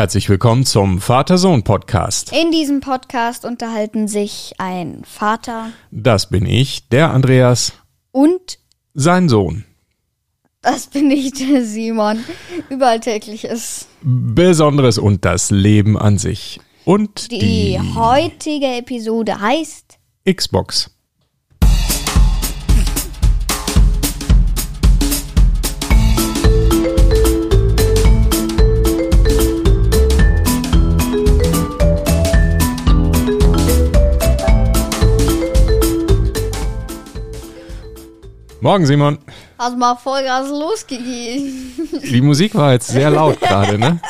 Herzlich willkommen zum Vater-Sohn-Podcast. In diesem Podcast unterhalten sich ein Vater Das bin ich, der Andreas, und sein Sohn. das bin ich, der Simon. Überall tägliches. Besonderes und das Leben an sich. Und Die, die, heutige Episode heißt Xbox. Morgen, Simon. Hast mal Vollgas losgegeben. Die Musik war jetzt sehr laut gerade, ne?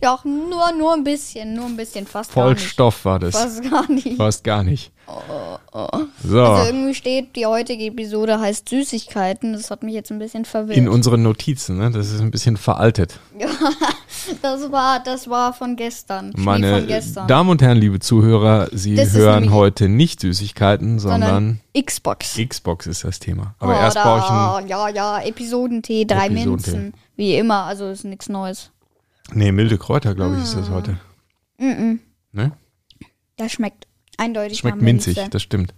Doch, nur, nur ein bisschen, nur ein bisschen, fast gar Voll nicht. Stoff war das. Fast gar nicht. Fast gar nicht. So, Also irgendwie steht, die heutige Episode heißt Süßigkeiten. Das hat mich jetzt ein bisschen verwirrt. in unseren Notizen, ne? Das ist ein bisschen veraltet. das war, das war von gestern. Schnee Meine von gestern. Damen und Herren, liebe Zuhörer, Sie Das hören heute nicht Süßigkeiten, sondern, sondern Xbox. Xbox ist das Thema. Aber erst brauche ich ein, Ja, ja, Episodentee, drei Episodentee. Minzen. Wie immer, also ist nichts Neues. Nee, milde Kräuter, glaube ich, ist das heute. Ne? Das schmeckt eindeutig Schmeckt minzig, Minze. das stimmt.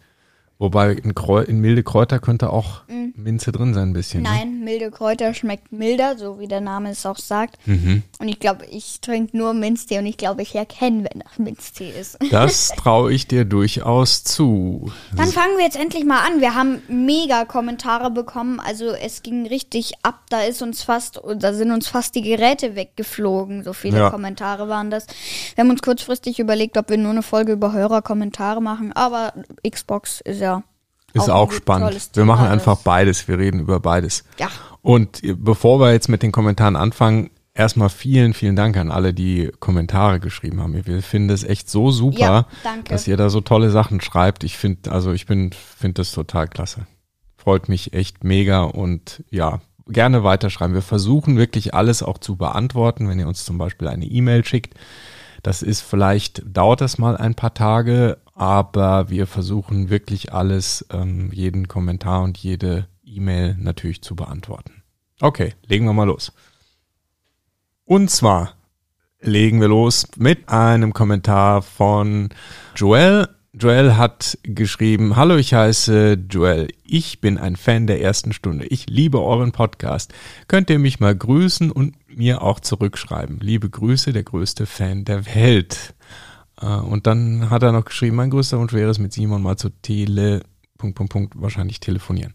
Wobei in, Kräu in milde Kräuter könnte auch Minze drin sein, ein bisschen. Ne? Milde Kräuter schmeckt milder, so wie der Name es auch sagt. Mhm. Und ich glaube, ich trinke nur Minztee und ich glaube, ich erkenne, wenn das Minztee ist. Das traue ich dir durchaus zu. Dann fangen wir jetzt endlich mal an. Wir haben mega Kommentare bekommen. Also es ging richtig ab. Da ist uns fast, da sind uns fast die Geräte weggeflogen. So viele Ja. Kommentare waren das. Wir haben uns kurzfristig überlegt, ob wir nur eine Folge über Hörerkommentare machen. Aber Xbox ist ja Ist auch tolles spannend. Wir machen einfach beides. Wir reden über beides. Ja. Und bevor wir jetzt mit den Kommentaren anfangen, erstmal vielen, vielen Dank an alle, die Kommentare geschrieben haben. Wir finden es echt so super, Ja, dass ihr da so tolle Sachen schreibt. Ich finde, also ich bin, finde das total klasse. Freut mich echt mega und ja, gerne weiterschreiben. Wir versuchen wirklich alles auch zu beantworten, wenn ihr uns zum Beispiel eine E-Mail schickt. Das ist vielleicht, dauert das mal ein paar Tage, aber wir versuchen wirklich alles, ähm, jeden Kommentar und jede E-Mail natürlich zu beantworten. Okay, legen wir mal los. Und zwar legen wir los mit einem Kommentar von Joel. Joel hat geschrieben, hallo, ich heiße Joel. Ich bin ein Fan der ersten Stunde. Ich liebe euren Podcast. Könnt ihr mich mal grüßen und mir auch zurückschreiben? Liebe Grüße, der größte Fan der Welt. Äh, Und dann hat er noch geschrieben, mein größter Wunsch wäre es, mit Simon mal zu Tele, Punkt, Punkt, Punkt, wahrscheinlich telefonieren.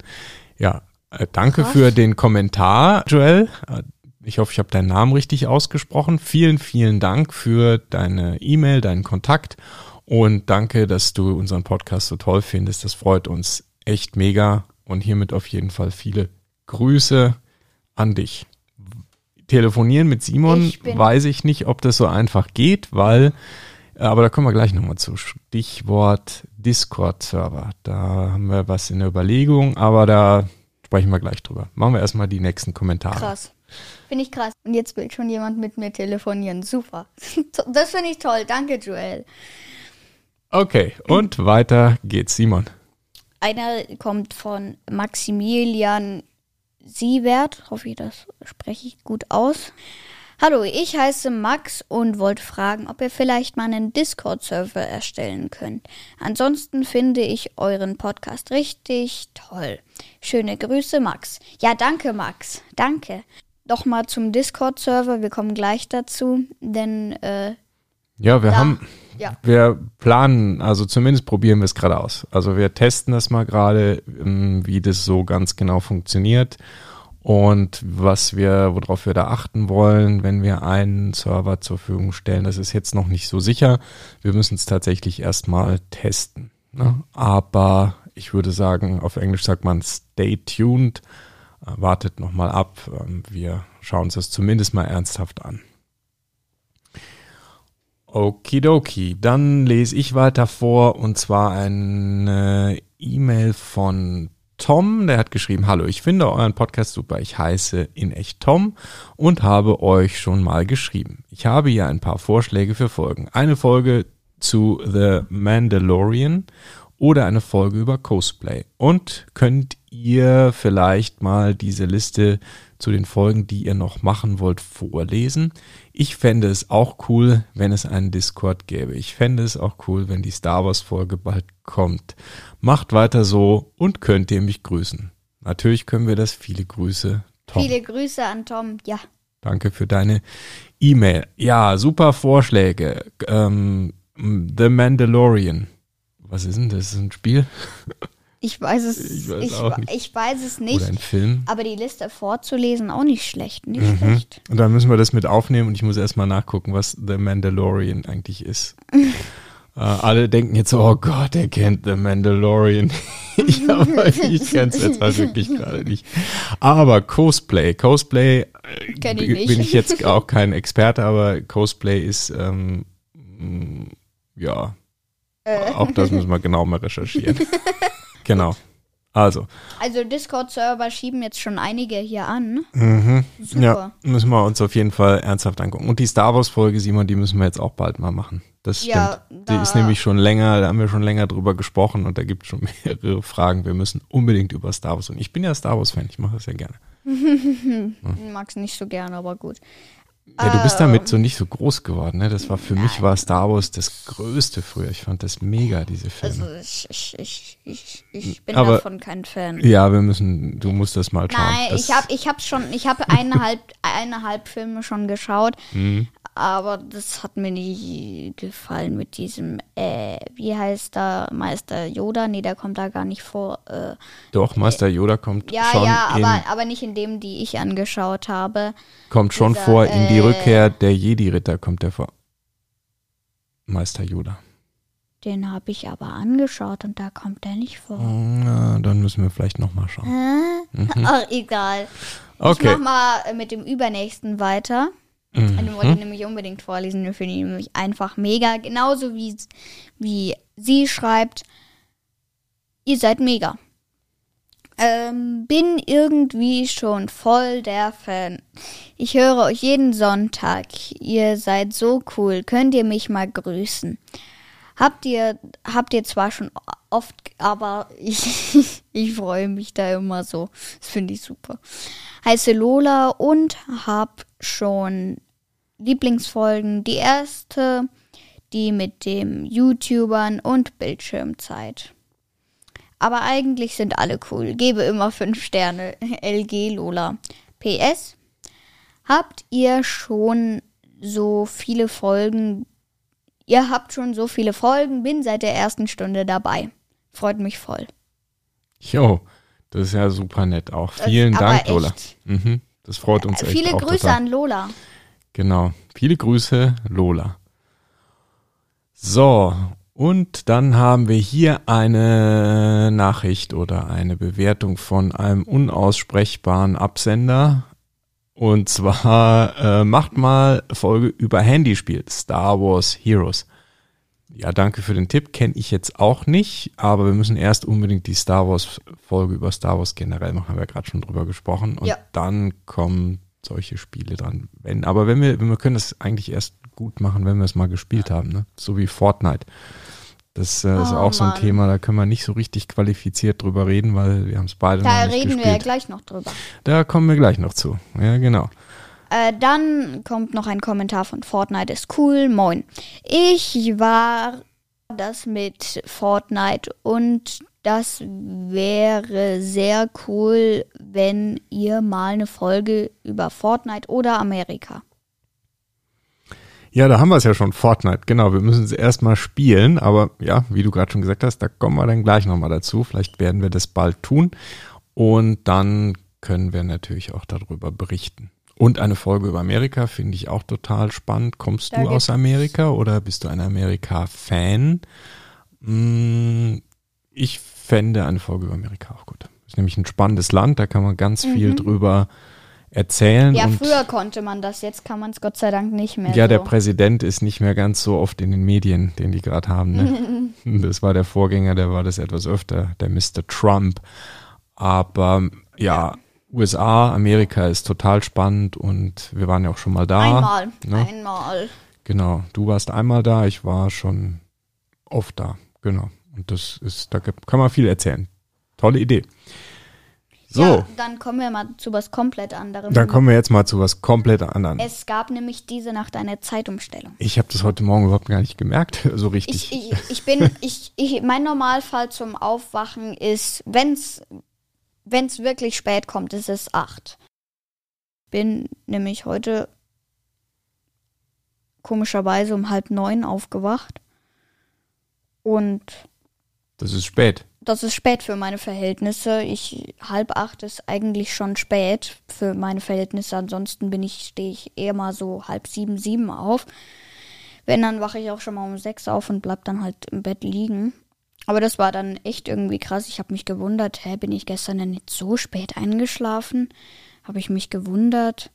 Ja, äh, danke Krass. für den Kommentar, Joel. Äh, Ich hoffe, ich habe deinen Namen richtig ausgesprochen. Vielen, vielen Dank für deine E-Mail, deinen Kontakt und danke, dass du unseren Podcast so toll findest. Das freut uns echt mega und hiermit auf jeden Fall viele Grüße an dich. Telefonieren mit Simon Ich weiß ich nicht, ob das so einfach geht, weil, aber da kommen wir gleich nochmal zu. Stichwort Discord-Server. Da haben wir was in der Überlegung, aber da sprechen wir gleich drüber. Machen wir erstmal die nächsten Kommentare. Krass. Finde ich krass. Und jetzt will schon jemand mit mir telefonieren. Super. Das finde ich toll. Danke, Joel. Okay, und weiter geht's, Simon. Einer kommt von Maximilian Siebert. Hoffe ich, das spreche ich gut aus. Hallo, ich heiße Max und wollte fragen, ob ihr vielleicht mal einen Discord-Server erstellen könnt. Ansonsten finde ich euren Podcast richtig toll. Schöne Grüße, Max. Ja, danke, Max. Danke. Doch mal zum Discord-Server. Wir kommen gleich dazu, denn äh, Ja, wir Da. haben, Ja. wir planen, also zumindest probieren wir es gerade aus. Also wir testen das mal gerade, ähm, wie das so ganz genau funktioniert und was wir, worauf wir da achten wollen, wenn wir einen Server zur Verfügung stellen. Das ist jetzt noch nicht so sicher. Wir müssen es tatsächlich erstmal testen. Ne? Aber ich würde sagen, auf Englisch sagt man stay tuned. Äh, Wartet noch mal ab. Ähm, Wir schauen uns das zumindest mal ernsthaft an. Okidoki, dann lese ich weiter vor und zwar eine E-Mail von Tom, der hat geschrieben, hallo, ich finde euren Podcast super, ich heiße in echt Tom und habe euch schon mal geschrieben. Ich habe hier ein paar Vorschläge für Folgen. Eine Folge zu The Mandalorian oder eine Folge über Cosplay. Und könnt ihr vielleicht mal diese Liste zu den Folgen, die ihr noch machen wollt, vorlesen. Ich fände es auch cool, wenn es einen Discord gäbe. Ich fände es auch cool, wenn die Star Wars Folge bald kommt. Macht weiter so und könnt ihr mich grüßen. Natürlich können wir das. Viele Grüße, Tom. Viele Grüße an Tom. Ja. Danke für deine E-Mail. Ja, super Vorschläge. Ähm, The Mandalorian. Was ist denn das? Ist ein Spiel? Ich weiß es, Ich weiß ich, auch nicht. ich weiß es nicht. Oder ein Film? Aber die Liste vorzulesen auch nicht schlecht. Nicht Mhm. schlecht. Und dann müssen wir das mit aufnehmen und ich muss erstmal nachgucken, was The Mandalorian eigentlich ist. äh, alle denken jetzt oh Gott, er kennt The Mandalorian. ich aber ich kenne es jetzt halt wirklich gerade nicht. Aber Cosplay, Cosplay äh, ich nicht. bin ich jetzt auch kein Experte, aber Cosplay ist ähm, mh, ja Äh. auch das müssen wir genau mal recherchieren. Genau. Also, Also Discord-Server schieben jetzt schon einige hier an. mhm. Super. Ja, müssen wir uns auf jeden Fall ernsthaft angucken. Und die Star Wars Folge, Simon, die müssen wir jetzt auch bald mal machen. Das stimmt. Ja, die da- ist nämlich schon länger, da haben wir schon länger drüber gesprochen und da gibt es schon mehrere Fragen. Wir müssen unbedingt über Star Wars. Und ich bin ja Star Wars Fan, ich mache das ja gerne. Mag's nicht so gern, aber gut. Ja, du bist Ähm. damit so nicht so groß geworden, ne? Das war für mich war Star Wars das Größte früher. Ich fand das mega, diese Filme. Also ich, ich, ich, ich, ich bin Aber- davon kein Fan. ja, wir müssen, du musst das mal schauen. Nein, das, ich habe ich hab schon, ich habe eineinhalb, eineinhalb Filme schon geschaut, Mhm. aber das hat mir nie gefallen mit diesem, äh, wie heißt da Meister Yoda? Nee, der kommt da gar nicht vor. Äh, Doch, Meister Yoda kommt ja, schon, ja, in, aber, aber nicht in dem, die ich angeschaut habe. kommt schon dieser, vor in die Rückkehr der Jedi-Ritter, kommt der vor. Meister Yoda. Den habe ich aber angeschaut und da kommt der nicht vor. Na, dann müssen wir vielleicht nochmal schauen. Hä? Ach, egal. Ich Mhm. Okay. mach mal mit dem übernächsten weiter. Mhm. Den wollte ich nämlich unbedingt vorlesen. Den finde ich nämlich einfach mega. Genauso wie, wie sie schreibt. Ihr seid mega. Ähm, bin irgendwie schon voll der Fan. Ich höre euch jeden Sonntag. Ihr seid so cool. Könnt ihr mich mal grüßen? Habt ihr, habt ihr zwar schon oft, aber ich, ich freue mich da immer so. Das finde ich super. Heiße Lola und hab schon Lieblingsfolgen. Die erste, die mit dem YouTubern und Bildschirmzeit. Aber eigentlich sind alle cool. Gebe immer 5 Sterne. LG Lola. PS. Habt ihr schon so viele Folgen? Ihr habt schon so viele Folgen, bin seit der ersten Stunde dabei. Freut mich voll. Jo, das ist ja super nett auch. Vielen Dank, Lola. Mhm, das freut uns echt Viele Grüße total. an Lola. Genau. Viele Grüße, Lola. So, und dann haben wir hier eine Nachricht oder eine Bewertung von einem unaussprechbaren Absender. Und zwar äh, macht mal Folge über Handyspiel, Star Wars Heroes. Ja, danke für den Tipp. Kenne ich jetzt auch nicht, aber wir müssen erst unbedingt die Star Wars Folge über Star Wars generell machen. Haben wir gerade schon drüber gesprochen. Und Ja. dann kommen solche Spiele dran. Wenn, aber wenn wir, wir können das eigentlich erst gut machen, wenn wir es mal gespielt haben, ne? So wie Fortnite. Das äh, ist Oh, auch so ein Mann. Thema, da können wir nicht so richtig qualifiziert drüber reden, weil wir haben es beide Da noch nicht reden wir ja gespielt. gleich noch drüber. da kommen wir gleich noch zu. Ja, genau. Äh, dann kommt noch ein Kommentar von Fortnite ist cool. Moin. Ich war das mit Fortnite und das wäre sehr cool, wenn ihr mal eine Folge über Fortnite oder Amerika. Ja, da haben wir es ja schon, Fortnite. Genau, wir müssen es erstmal spielen, aber ja, wie du gerade schon gesagt hast, da kommen wir dann gleich nochmal dazu. Vielleicht werden wir das bald tun und dann können wir natürlich auch darüber berichten. Und eine Folge über Amerika finde ich auch total spannend. Kommst Da du aus Amerika oder bist du ein Amerika-Fan? Mm, Ich fände eine Folge über Amerika auch gut. Ist nämlich ein spannendes Land, da kann man ganz viel drüber erzählen. Ja, früher konnte man das, jetzt kann man es Gott sei Dank nicht mehr. ja, so. der Präsident ist nicht mehr ganz so oft in den Medien, den die gerade haben. Ne? das war der Vorgänger, der war das etwas öfter, der Mr. Trump. Aber ja, USA, Amerika ist total spannend und wir waren ja auch schon mal da. Einmal, ne? einmal. Genau, du warst einmal da, ich war schon oft da. Genau. Und das ist, da kann man viel erzählen. Tolle Idee. So, Ja, dann kommen wir mal zu was komplett anderem. dann kommen wir jetzt mal zu was komplett anderem. es gab nämlich diese Nacht eine Zeitumstellung. Ich habe das heute Morgen überhaupt gar nicht gemerkt, so richtig. Ich, ich, ich bin, ich, ich, mein Normalfall zum Aufwachen ist, wenn's, wenn's wirklich spät kommt, ist es acht. Bin nämlich heute komischerweise um halb neun aufgewacht. Und das ist spät. Das ist spät für meine Verhältnisse. Ich halb acht ist eigentlich schon spät für meine Verhältnisse. Ansonsten bin ich stehe ich eher mal so halb sieben sieben auf. Wenn dann wache ich auch schon mal um sechs auf und bleib dann halt im Bett liegen. Aber das war dann echt irgendwie krass. Ich habe mich gewundert, hä, bin ich gestern denn nicht so spät eingeschlafen? Habe ich mich gewundert.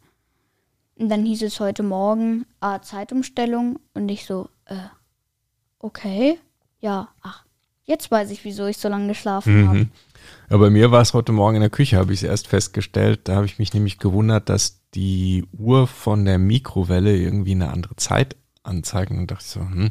Und dann hieß es heute Morgen, ah, Zeitumstellung. Und ich so, äh, okay, ja, ach, jetzt weiß ich, wieso ich so lange geschlafen habe. Mhm. Ja, bei mir war es heute Morgen in der Küche, habe ich es erst festgestellt. Da habe ich mich nämlich gewundert, dass die Uhr von der Mikrowelle irgendwie eine andere Zeit anzeigt. Und dachte ich so, hm,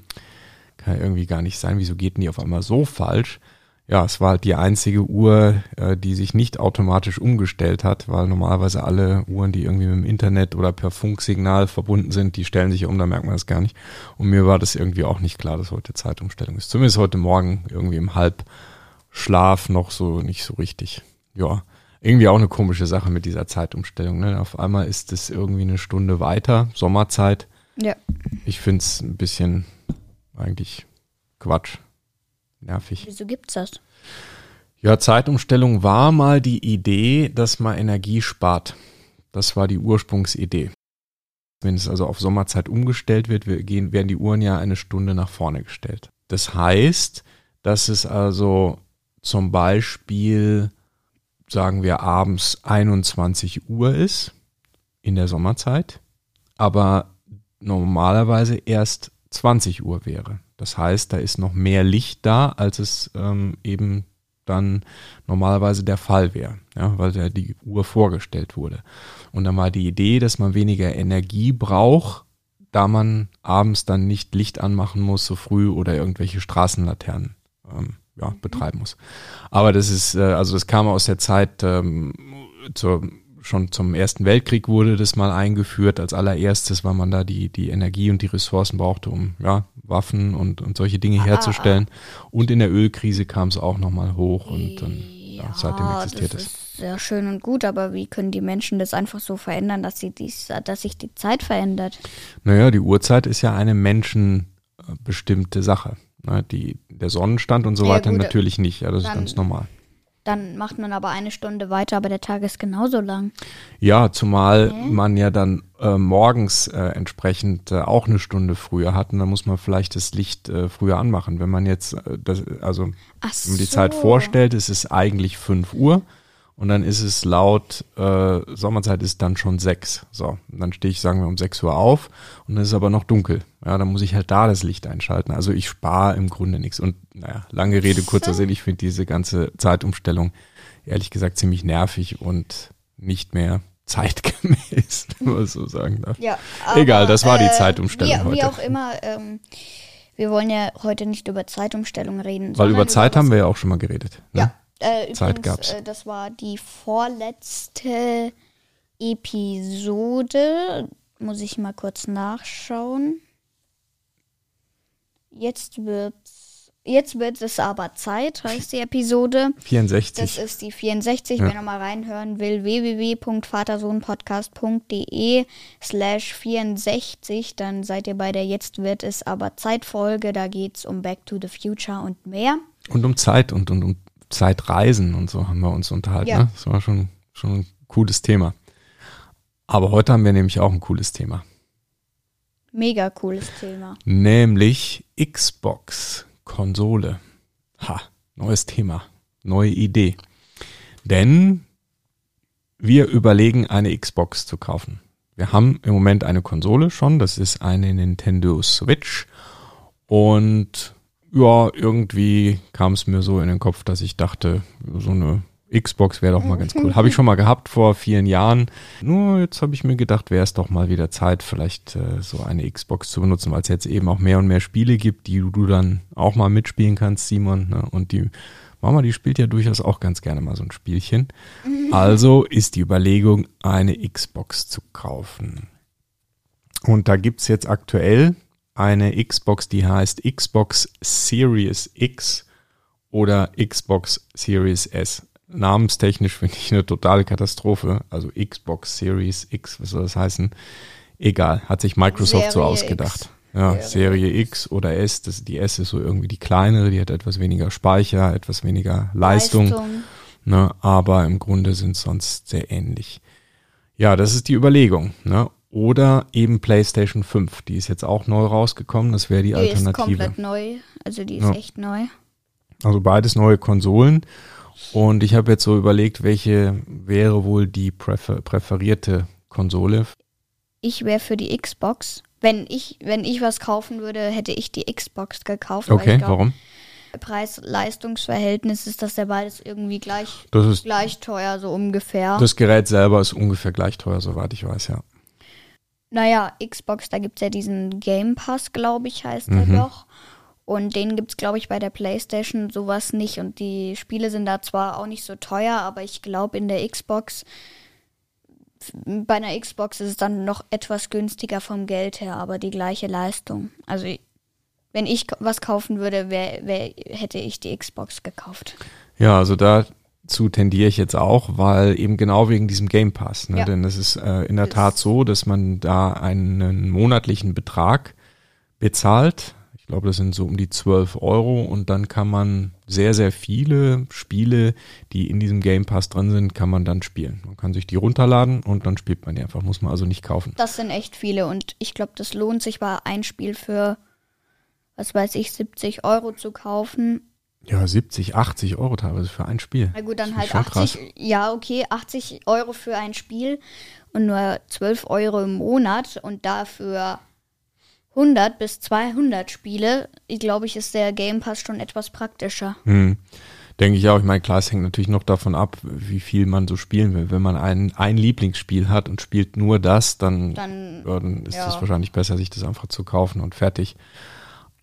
kann ja irgendwie gar nicht sein. Wieso geht denn die auf einmal so falsch? Ja, es war halt die einzige Uhr, äh, die sich nicht automatisch umgestellt hat, weil normalerweise alle Uhren, die irgendwie mit dem Internet oder per Funksignal verbunden sind, die stellen sich um, da merkt man das gar nicht. Und mir war das irgendwie auch nicht klar, dass heute Zeitumstellung ist. Zumindest heute Morgen irgendwie im Halbschlaf noch so nicht so richtig. Ja, irgendwie auch eine komische Sache mit dieser Zeitumstellung. Ne? Auf einmal ist es irgendwie eine Stunde weiter, Sommerzeit. Ja. Ich finde es ein bisschen eigentlich Quatsch. Nervig. Wieso gibt's das? Ja, Zeitumstellung war mal die Idee, dass man Energie spart. Das war die Ursprungsidee. Wenn es also auf Sommerzeit umgestellt wird, wir gehen, werden die Uhren ja eine Stunde nach vorne gestellt. Das heißt, dass es also zum Beispiel, sagen wir, abends 21 Uhr ist in der Sommerzeit, aber normalerweise erst 20 Uhr wäre. Das heißt, da ist noch mehr Licht da, als es ähm, eben dann normalerweise der Fall wäre, ja, weil da die Uhr vorgestellt wurde. Und dann war die Idee, dass man weniger Energie braucht, da man abends dann nicht Licht anmachen muss so früh oder irgendwelche Straßenlaternen ähm, ja, betreiben muss. Aber das ist, äh, also das kam aus der Zeit ähm, zur schon zum Ersten Weltkrieg wurde das mal eingeführt als allererstes, weil man da die, die Energie und die Ressourcen brauchte, um ja, Waffen und, und solche Dinge herzustellen. Und in der Ölkrise kam es auch nochmal hoch und dann ja, seitdem existiert das es. ist sehr schön und gut, aber wie können die Menschen das einfach so verändern, dass sie dies, dass sich die Zeit verändert? Naja, die Uhrzeit ist ja eine menschenbestimmte Sache. Ne, die, der Sonnenstand und so Ja, weiter gut, natürlich nicht, ja, das ist ganz normal. Dann macht man aber eine Stunde weiter, aber der Tag ist genauso lang. Ja, zumal Hä? man ja dann äh, morgens äh, entsprechend äh, auch eine Stunde früher hat und dann muss man vielleicht das Licht äh, früher anmachen. Wenn man jetzt, äh, das, also Ach wenn man die so. Zeit vorstellt, ist es eigentlich 5 Uhr und dann ist es laut äh, Sommerzeit ist dann schon 6. So, und dann stehe ich, sagen wir, um 6 Uhr auf und es ist aber noch dunkel. Ja, dann muss ich halt da das Licht einschalten. Also ich spare im Grunde nichts. Und naja, lange Rede, kurzer Sinn, ich finde diese ganze Zeitumstellung ehrlich gesagt ziemlich nervig und nicht mehr zeitgemäß, wenn man so sagen darf. Ja, Egal, das war die äh, Zeitumstellung wie, Wie heute. auch immer, ähm, wir wollen ja heute nicht über Zeitumstellung reden. Weil über Zeit haben wir ja auch schon mal geredet. Ne? Ja, äh, Zeit übrigens, gab's. Äh, das war die vorletzte Episode. Muss ich mal kurz nachschauen. Jetzt wird's, jetzt wird es aber Zeit, heißt die Episode. 64. Das ist die 64. Ja. Wer nochmal reinhören will, www.vatersohnpodcast.de slash 64. Dann seid ihr bei der Jetzt wird es aber Zeitfolge. Da geht's um Back to the Future und mehr. Und um Zeit und, und um Zeitreisen und so haben wir uns unterhalten. Ja. Ne? Das war schon, schon ein cooles Thema. Aber heute haben wir nämlich auch ein cooles Thema. Mega cooles Thema. Nämlich Xbox-Konsole. Ha, neues Thema, neue Idee. Denn wir überlegen, eine Xbox zu kaufen. Wir haben im Moment eine Konsole schon, das ist eine Nintendo Switch. Und ja, irgendwie kam es mir so in den Kopf, dass ich dachte, so eine Xbox wäre doch mal ganz cool. Habe ich schon mal gehabt vor vielen Jahren. Nur jetzt habe ich mir gedacht, wäre es doch mal wieder Zeit, vielleicht äh, so eine Xbox zu benutzen, weil es jetzt eben auch mehr und mehr Spiele gibt, die du dann auch mal mitspielen kannst, Simon. Ne? Und die Mama, die spielt ja durchaus auch ganz gerne mal so ein Spielchen. Also ist die Überlegung, eine Xbox zu kaufen. Und da gibt's jetzt aktuell eine Xbox, die heißt Xbox Series X oder Xbox Series S. Namenstechnisch finde ich eine totale Katastrophe. Also Xbox Series X, was soll das heißen? Egal, hat sich Microsoft so Serie ausgedacht. X. Ja, Serie Serie X oder S, das, die S ist so irgendwie die kleinere, die hat etwas weniger Speicher, etwas weniger Leistung. Ne, aber im Grunde sind sonst sehr ähnlich. Ja, das ist die Überlegung. Ne? Oder eben PlayStation 5, die ist jetzt auch neu rausgekommen, das wäre die, Die ist Alternative. komplett neu. Also die ist Ja. echt neu. Also beides neue Konsolen. Und ich habe jetzt so überlegt, welche wäre wohl die präfer präferierte Konsole. Ich wäre für die Xbox. Wenn ich, wenn ich was kaufen würde, hätte ich die Xbox gekauft. Okay, glaub, warum? Preis-Leistungs-Verhältnis ist das ja beides irgendwie gleich, Das ist gleich teuer, so ungefähr. das Gerät selber ist ungefähr gleich teuer, soweit ich weiß, ja. Naja, Xbox, da gibt's ja diesen Game Pass, glaube ich, heißt Mhm. der doch. Und den gibt's, glaube ich, bei der PlayStation sowas nicht. Und die Spiele sind da zwar auch nicht so teuer, aber ich glaube, in der Xbox, bei einer Xbox ist es dann noch etwas günstiger vom Geld her, aber die gleiche Leistung. Also, wenn ich was kaufen würde, wär, wär, hätte ich die Xbox gekauft. Ja, also dazu tendiere ich jetzt auch, weil eben genau wegen diesem Game Pass. Ne? Ja. Denn es ist äh, in der Tat so, dass man da einen monatlichen Betrag bezahlt. Ich glaube, das sind so um die 12 Euro und dann kann man sehr, sehr viele Spiele, die in diesem Game Pass drin sind, kann man dann spielen. Man kann sich die runterladen und dann spielt man die einfach, muss man also nicht kaufen. Das sind echt viele und ich glaube, das lohnt sich bei ein Spiel für, was weiß ich, 70 Euro zu kaufen. Ja, 70, 80 Euro teilweise für ein Spiel. Na gut, dann halt ist schon 80, ja, okay, 80 Euro für ein Spiel und nur 12 Euro im Monat und dafür 100 bis 200 Spiele, ich glaube ich, ist der Game Pass schon etwas praktischer. Hm. Denke ich auch. Ich meine, klar, es hängt natürlich noch davon ab, wie viel man so spielen will. Wenn man ein, ein Lieblingsspiel hat und spielt nur das, dann, Dann, ja, dann ist ja. es wahrscheinlich besser, sich das einfach zu kaufen und fertig.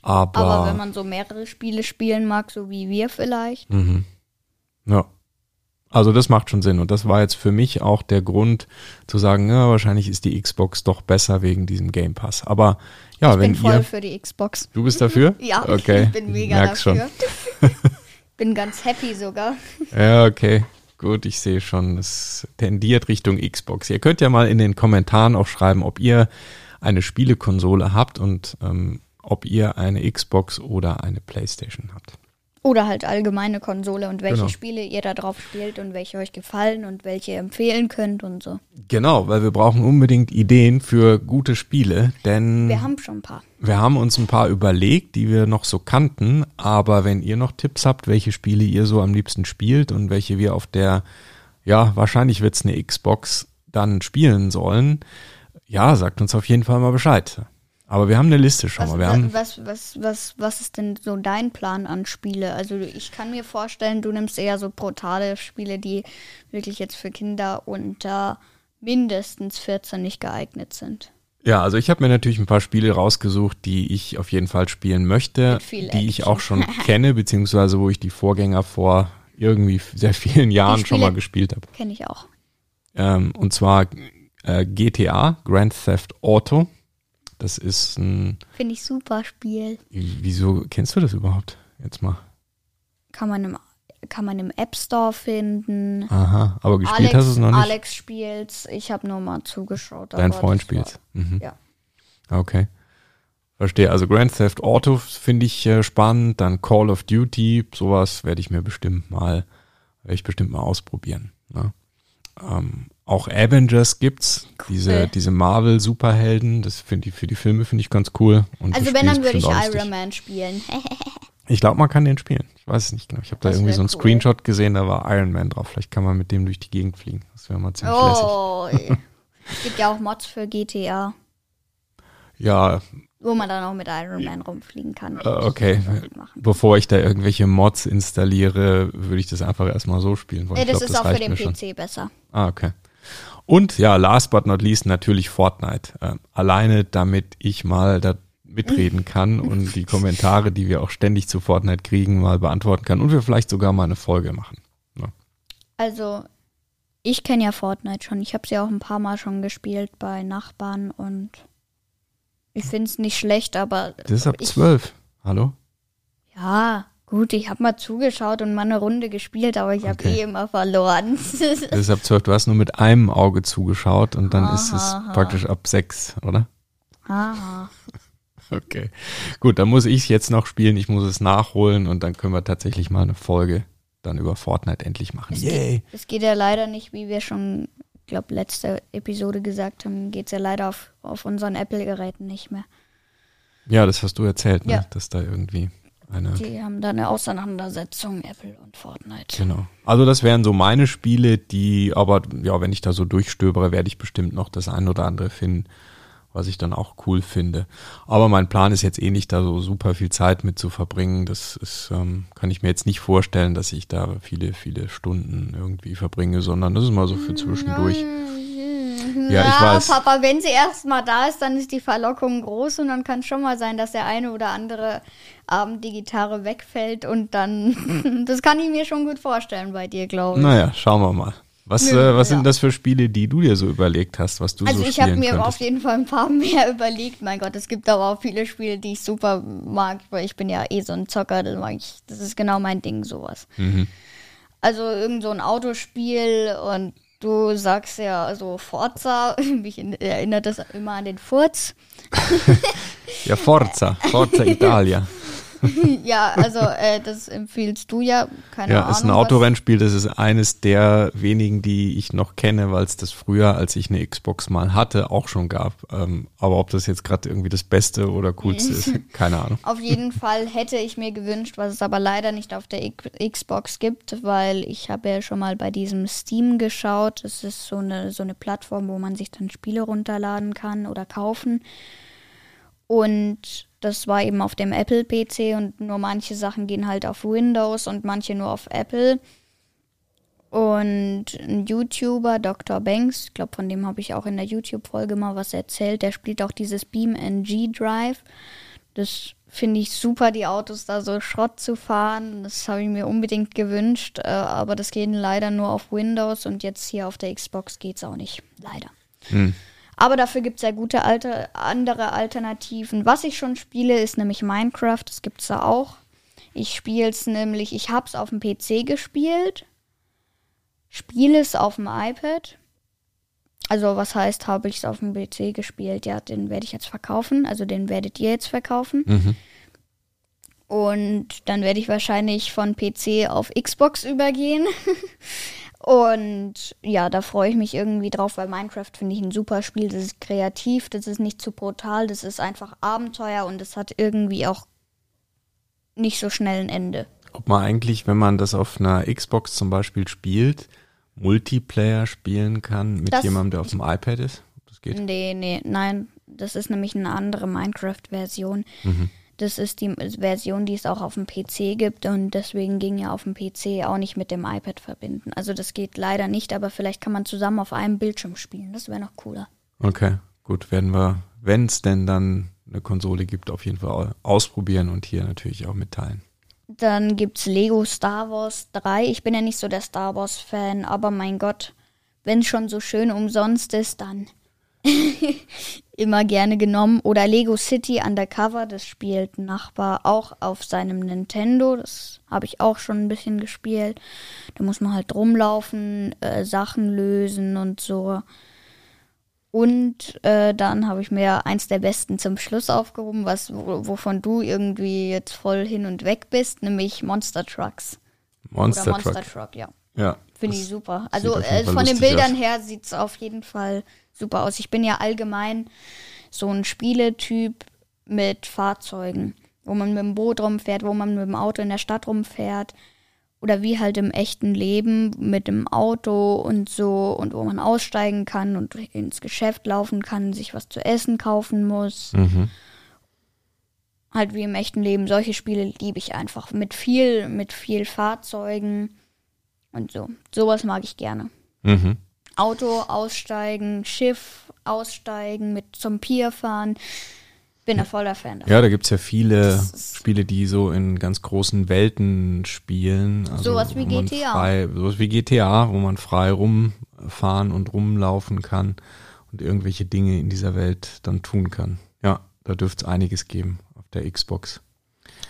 Aber, aber wenn man so mehrere Spiele spielen mag, so wie wir vielleicht, mhm. ja. Also das macht schon Sinn. Und das war jetzt für mich auch der Grund zu sagen, ja, wahrscheinlich ist die Xbox doch besser wegen diesem Game Pass. Aber ja, ich wenn bin voll ihr. für die Xbox. Du bist dafür? Ja, okay. ich bin mega Merk's dafür. bin ganz happy sogar. Ja, okay. Gut, ich sehe schon, es tendiert Richtung Xbox. Ihr könnt ja mal in den Kommentaren auch schreiben, ob ihr eine Spielekonsole habt und ähm, ob ihr eine Xbox oder eine Playstation habt. Oder halt allgemeine Konsole und welche Genau. Spiele ihr da drauf spielt und welche euch gefallen und welche ihr empfehlen könnt und so. Genau, weil wir brauchen unbedingt Ideen für gute Spiele, denn Wir haben schon ein paar. wir haben uns ein paar überlegt, die wir noch so kannten, aber wenn ihr noch Tipps habt, welche Spiele ihr so am liebsten spielt und welche wir auf der, ja, wahrscheinlich wird's eine Xbox dann spielen sollen, ja, sagt uns auf jeden Fall mal Bescheid. Aber wir haben eine Liste schon Was, mal. Wir haben, was, was, was, was ist denn so dein Plan an Spiele? Also ich kann mir vorstellen, du nimmst eher so brutale Spiele, die wirklich jetzt für Kinder unter mindestens 14 nicht geeignet sind. ja, also ich habe mir natürlich ein paar Spiele rausgesucht, die ich auf jeden Fall spielen möchte, die ich auch schon kenne, beziehungsweise wo ich die Vorgänger vor irgendwie sehr vielen Jahren schon mal gespielt habe. Kenne ich auch. Ähm, und zwar äh, GTA, Grand Theft Auto. Das ist ein. Finde ich super Spiel. Wieso kennst du das überhaupt? Jetzt mal. Kann man im, kann man im App Store finden. Aha, aber gespielt Alex, hast du es noch nicht? Alex spielt's. Ich habe nur mal zugeschaut. Dein Freund das war- spielt. Mhm. Ja. Okay. Verstehe. Also Grand Theft Auto finde ich äh, spannend. Dann Call of Duty, sowas werde ich mir bestimmt mal, werde ich bestimmt mal ausprobieren. Ne? Ähm, auch Avengers gibt's, diese, diese Marvel-Superhelden, das finde ich für die Filme finde ich ganz cool. Und Also das wenn, dann würde ich Iron lustig. Man spielen. Ich glaube, man kann den spielen. Ich weiß es nicht genau. Ich habe da Das irgendwie so einen cool. Screenshot gesehen, da war Iron Man drauf. Vielleicht kann man mit dem durch die Gegend fliegen. Das wäre mal ziemlich lässig. oh. es gibt ja auch Mods für GTA, Ja, wo man dann auch mit Iron Man rumfliegen kann. äh, okay. Bevor ich da irgendwelche Mods installiere, würde ich das einfach erstmal so spielen wollen. Ich das glaub, ist auch für den mir schon. PC besser. Ah, okay. Und ja, last but not least natürlich Fortnite. Ähm, alleine damit ich mal da mitreden kann und die Kommentare, die wir auch ständig zu Fortnite kriegen, mal beantworten kann und wir vielleicht sogar mal eine Folge machen. Ja. Also, ich kenne ja Fortnite schon. Ich habe sie auch ein paar Mal schon gespielt bei Nachbarn und ich finde es nicht schlecht, aber. Das ist ab ich, zwölf. Hallo? Ja, gut, ich habe mal zugeschaut und mal eine Runde gespielt, aber ich habe Okay. eh immer verloren. Ab zwölf. Du hast nur mit einem Auge zugeschaut und dann ist es Aha. praktisch ab sechs, oder? Haha. Okay. Gut, dann muss ich jetzt noch spielen. Ich muss es nachholen und dann können wir tatsächlich mal eine Folge dann über Fortnite endlich machen. Es Yay! geht, es geht ja leider nicht, wie wir schon, glaube letzte Episode gesagt haben, geht es ja leider auf, auf unseren Apple-Geräten nicht mehr. Ja, das hast du erzählt, ne? Ja. dass da irgendwie eine. Die haben da eine Auseinandersetzung, Apple und Fortnite. Genau. Also das wären so meine Spiele, die, aber ja, wenn ich da so durchstöbere, werde ich bestimmt noch das ein oder andere finden, was ich dann auch cool finde. Aber mein Plan ist jetzt eh nicht, da so super viel Zeit mit zu verbringen. Das ist, ähm, kann ich mir jetzt nicht vorstellen, dass ich da viele, viele Stunden irgendwie verbringe, sondern das ist mal so für zwischendurch. Ja, ich weiß. Papa, wenn sie erst mal da ist, dann ist die Verlockung groß und dann kann es schon mal sein, dass der eine oder andere Abend die Gitarre wegfällt und dann, das kann ich mir schon gut vorstellen bei dir, glaube ich. Naja, schauen wir mal. Was, Nö, äh, was ja. sind das für Spiele, die du dir so überlegt hast, was du Also so ich habe mir könntest? auf jeden Fall ein paar mehr überlegt. Mein Gott, es gibt aber auch viele Spiele, die ich super mag, weil ich bin ja eh so ein Zocker, das mag ich, das ist genau mein Ding, sowas. Mhm. Also irgend so ein Autospiel und du sagst ja so Forza, mich in- erinnert das immer an den Furz. Ja, Forza, Forza Italia. ja, also äh, das empfiehlst du ja, keine Ja, Ahnung. ist ein Autorennspiel, das ist eines der wenigen, die ich noch kenne, weil es das früher, als ich eine Xbox mal hatte, auch schon gab. Ähm, aber ob das jetzt gerade irgendwie das Beste oder coolste ist, keine Ahnung. Auf jeden Fall hätte ich mir gewünscht, was es aber leider nicht auf der Xbox gibt, weil ich habe ja schon mal bei diesem Steam geschaut. Das ist so eine, so eine Plattform, wo man sich dann Spiele runterladen kann oder kaufen. Und das war eben auf dem Apple-PC und nur manche Sachen gehen halt auf Windows und manche nur auf Apple. Und ein YouTuber, Dr. Banks, ich glaube, von dem habe ich auch in der YouTube-Folge mal was erzählt, der spielt auch dieses Beam NG Drive. Das finde ich super, die Autos da so Schrott zu fahren. Das habe ich mir unbedingt gewünscht, äh, aber das geht leider nur auf Windows und jetzt hier auf der Xbox geht es auch nicht. Leider. Hm. Aber dafür gibt es ja gute alte, andere Alternativen. Was ich schon spiele, ist nämlich Minecraft. Das gibt es da auch. Ich spiele es nämlich, ich habe es auf dem PC gespielt, spiele es auf dem iPad. Also was heißt, habe ich es auf dem PC gespielt? Ja, den werde ich jetzt verkaufen. Also den werdet ihr jetzt verkaufen. Mhm. Und dann werde ich wahrscheinlich von PC auf Xbox übergehen. Und ja, da freue ich mich irgendwie drauf, weil Minecraft finde ich ein super Spiel. Das ist kreativ, das ist nicht zu brutal, das ist einfach Abenteuer und es hat irgendwie auch nicht so schnell ein Ende. Ob man eigentlich, wenn man das auf einer Xbox zum Beispiel spielt, Multiplayer spielen kann mit Das- jemandem, der auf dem iPad ist? Ob das geht? Nee, nee, nein, das ist nämlich eine andere Minecraft-Version. Mhm. Das ist die Version, die es auch auf dem PC gibt und deswegen ging ja auf dem PC auch nicht mit dem iPad verbinden. Also das geht leider nicht, aber vielleicht kann man zusammen auf einem Bildschirm spielen. Das wäre noch cooler. Okay, gut, werden wir, wenn es denn dann eine Konsole gibt, auf jeden Fall ausprobieren und hier natürlich auch mitteilen. Dann gibt's Lego Star Wars 3. Ich bin ja nicht so der Star Wars Fan, aber mein Gott, wenn es schon so schön umsonst ist, dann immer gerne genommen. Oder Lego City Undercover, das spielt ein Nachbar auch auf seinem Nintendo. Das habe ich auch schon ein bisschen gespielt. Da muss man halt rumlaufen, äh, Sachen lösen und so. Und äh, dann habe ich mir eins der besten zum Schluss aufgehoben, was, wo, wovon du irgendwie jetzt voll hin und weg bist, nämlich Monster Trucks. Monster, Oder Monster Truck. Truck, ja. Ja. Finde ich super. Also äh, von den Bildern aus. her sieht es auf jeden Fall super aus. Ich bin ja allgemein so ein Spieletyp mit Fahrzeugen, wo man mit dem Boot rumfährt, wo man mit dem Auto in der Stadt rumfährt. Oder wie halt im echten Leben mit dem Auto und so und wo man aussteigen kann und ins Geschäft laufen kann, sich was zu essen kaufen muss. Mhm. Halt wie im echten Leben. Solche Spiele liebe ich einfach. Mit viel, mit viel Fahrzeugen und so. Sowas mag ich gerne. Mhm. Auto aussteigen, Schiff aussteigen, mit zum Pier fahren. Bin ein voller Fan davon. Ja, da gibt's ja viele Spiele, die so in ganz großen Welten spielen. Also Sowas wie GTA. Frei, sowas wie GTA, wo man frei rumfahren und rumlaufen kann und irgendwelche Dinge in dieser Welt dann tun kann. Ja, da dürfte es einiges geben auf der Xbox.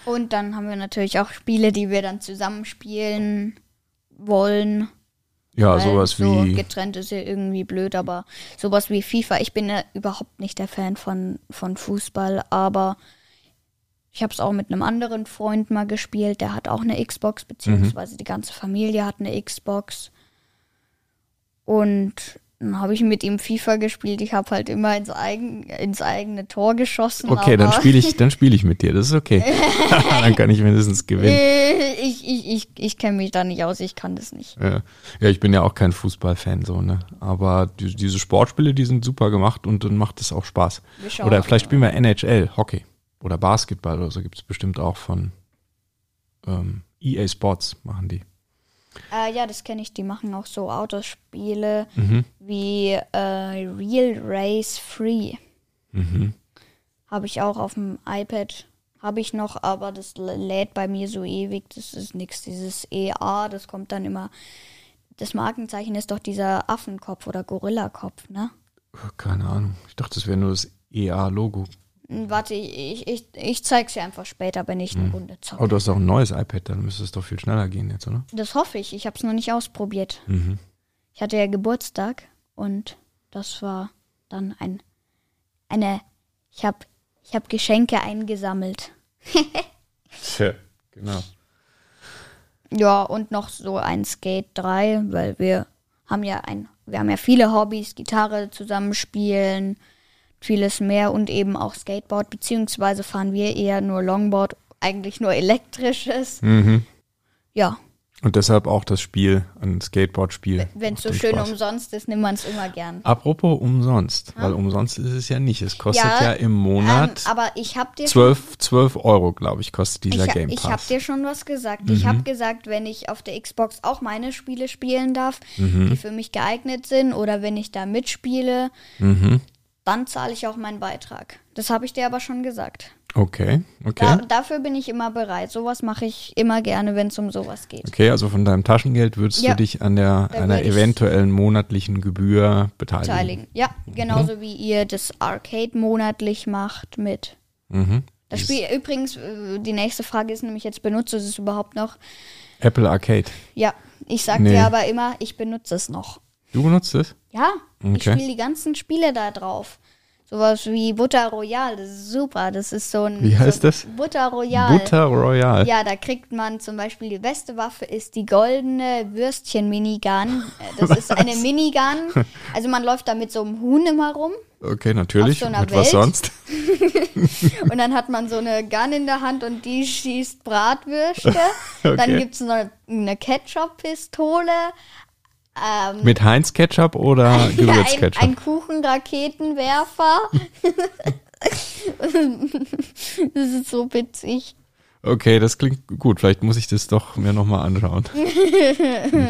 Und dann haben wir natürlich auch Spiele, die wir dann zusammenspielen wollen. Ja, sowas so wie. getrennt ist ja irgendwie blöd, aber sowas wie FIFA. Ich bin ja überhaupt nicht der Fan von, von Fußball, aber ich habe es auch mit einem anderen Freund mal gespielt. Der hat auch eine Xbox, beziehungsweise die ganze Familie hat eine Xbox. Und dann habe ich mit ihm FIFA gespielt. Ich habe halt immer ins, eigen, ins eigene Tor geschossen. Okay, dann spiele ich, dann spiele ich mit dir. Das ist okay. dann kann ich mindestens gewinnen. Äh, ich ich, ich, ich kenne mich da nicht aus, ich kann das nicht. Ja. ja, ich bin ja auch kein Fußballfan so, ne? Aber die, diese Sportspiele, die sind super gemacht und dann macht es auch Spaß. Oder vielleicht spielen wir NHL, Hockey oder Basketball oder so gibt es bestimmt auch von ähm, EA Sports machen die. Äh, ja, das kenne ich. Die machen auch so Autospiele Mhm. wie äh, Real Race Free. Mhm. Habe ich auch auf dem iPad. Habe ich noch, aber das lädt bei mir so ewig. Das ist nichts. Dieses EA, das kommt dann immer. Das Markenzeichen ist doch dieser Affenkopf oder Gorillakopf, ne? Keine Ahnung. Ich dachte, das wäre nur das EA-Logo. Hm, Warte, ich, ich, ich zeig's dir einfach später, wenn ich eine Mhm. Runde zocke. Oh, du hast auch ein neues iPad, dann müsste es doch viel schneller gehen jetzt, oder? Das hoffe ich. Ich habe es noch nicht ausprobiert. Mhm. Ich hatte ja Geburtstag und das war dann ein eine ich habe ich habe Geschenke eingesammelt. Tja, genau. Ja, und noch so ein Skate 3, weil wir haben ja ein wir haben ja viele Hobbys, Gitarre zusammenspielen, vieles mehr und eben auch Skateboard beziehungsweise fahren wir eher nur Longboard, eigentlich nur elektrisches. Mhm. Ja, Und deshalb auch das Spiel, ein Skateboard-Spiel. wenn es so schön Spaß. umsonst ist, nimmt man es immer gern. Apropos umsonst, weil umsonst ist es ja nicht. Es kostet ja, Ja, im Ähm, Monat aber ich habe dir 12, 12 Euro, glaube ich, kostet dieser ich, Game ich Pass. habe dir schon was gesagt. Mhm. Ich habe gesagt, wenn ich auf der Xbox auch meine Spiele spielen darf, Mhm. die für mich geeignet sind, oder wenn ich da mitspiele, mhm. Dann zahle ich auch meinen Beitrag. Das habe ich dir aber schon gesagt. Okay, okay. Da, dafür bin ich immer bereit. Sowas mache ich immer gerne, wenn es um sowas geht. Okay, also von deinem Taschengeld würdest Ja. du dich an der einer eventuellen monatlichen Gebühr beteiligen. Beteiligen. Ja, genauso wie ihr das Arcade monatlich macht mit. Mhm. Das Spiel übrigens, äh, die nächste Frage ist nämlich jetzt, benutzt du es überhaupt noch? Apple Arcade. Ja, ich sag Nee. dir aber immer, ich benutze es noch. Du benutzt es? Ja, ich Okay. spiele die ganzen Spiele da drauf. Sowas wie Butter Royal, das ist super. Das ist so ein. Wie heißt so das? Butter Royal. Butter Royal. Ja, da kriegt man zum Beispiel die beste Waffe ist die goldene Würstchen-Minigun. Äh, Das ist eine Minigun. Also man läuft da mit so einem Huhn immer rum Okay, natürlich. So Mit was sonst? und dann hat man so eine Gun in der Hand und die schießt Bratwürste. Okay. Dann gibt es noch eine Ketchup-Pistole. Ähm, Mit Heinz Ketchup oder Ja, ein, Gewürzketchup? ein Kuchenraketenwerfer. das ist so witzig. Okay, das klingt gut. Vielleicht muss ich das doch mir nochmal anschauen. Nicht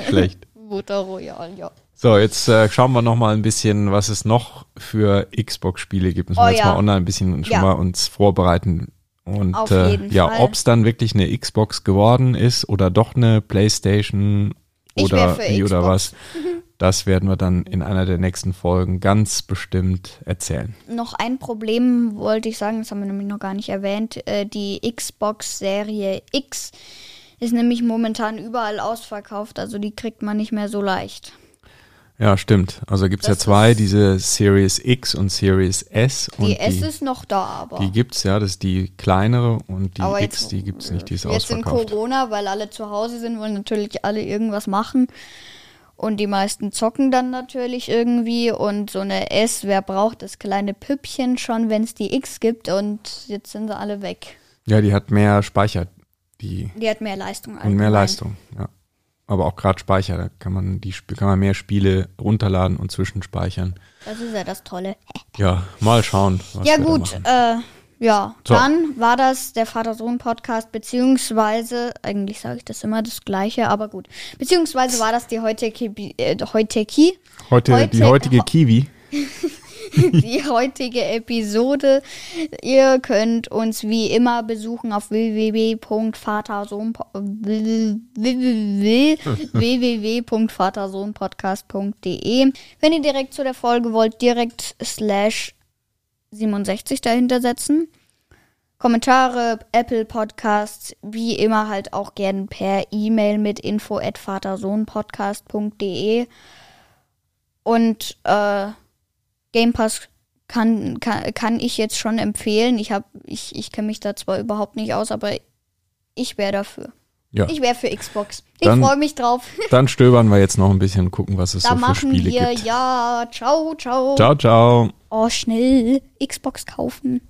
schlecht. Butter Royal, ja. So, jetzt äh, schauen wir nochmal ein bisschen, was es noch für Xbox-Spiele gibt. Müssen wir Oh jetzt ja. mal online ein bisschen schon Ja. mal uns vorbereiten. Und äh, ja, ob es dann wirklich eine Xbox geworden ist oder doch eine Playstation oder wie oder was, das werden wir dann in einer der nächsten Folgen ganz bestimmt erzählen. Noch ein Problem wollte ich sagen, das haben wir nämlich noch gar nicht erwähnt. Äh, die Xbox Serie X ist nämlich momentan überall ausverkauft, also die kriegt man nicht mehr so leicht. Ja, stimmt. Also gibt's ja Das zwei, diese Series X und Series S. Und Die S die, ist noch da, aber. die gibt's ja, das ist die kleinere und die aber X, jetzt, die gibt's nicht, die ist Jetzt in ausverkauft. Corona, weil alle zu Hause sind, wollen natürlich alle irgendwas machen. Und die meisten zocken dann natürlich irgendwie. Und so eine S, wer braucht das kleine Püppchen schon, wenn es die X gibt? Und jetzt sind sie alle weg. Ja, die hat mehr Speicher, die Die hat mehr Leistung. und mehr allgemein. Leistung, ja. Aber auch gerade Speicher, da kann man die kann man mehr Spiele runterladen und zwischenspeichern. Das ist ja das Tolle. Ja, mal schauen. Was ja gut, äh, ja, So. dann war das der Vater-Sohn-Podcast, beziehungsweise, eigentlich sage ich das immer das Gleiche, aber gut, beziehungsweise war das die heutige, äh, heutige, Heute, die heute- heutige Kiwi. die heutige Episode. Ihr könnt uns wie immer besuchen auf www.vatersohn www.vatersohnpodcast.de. Wenn ihr direkt zu der Folge wollt, direkt slash 67 dahinter setzen. Kommentare, Apple Podcasts, wie immer halt auch gern per E-Mail mit info at vatersohnpodcast.de. Und äh, Game Pass kann, kann, kann ich jetzt schon empfehlen. Ich, hab, ich, ich kenne mich da zwar überhaupt nicht aus, aber ich wäre dafür. Ja. Ich wäre für Xbox. Ich freue mich drauf. Dann stöbern wir jetzt noch ein bisschen und gucken, was es Da so für machen Spiele wir, gibt. ja, ciao, ciao. Ciao, ciao. Oh, schnell Xbox kaufen.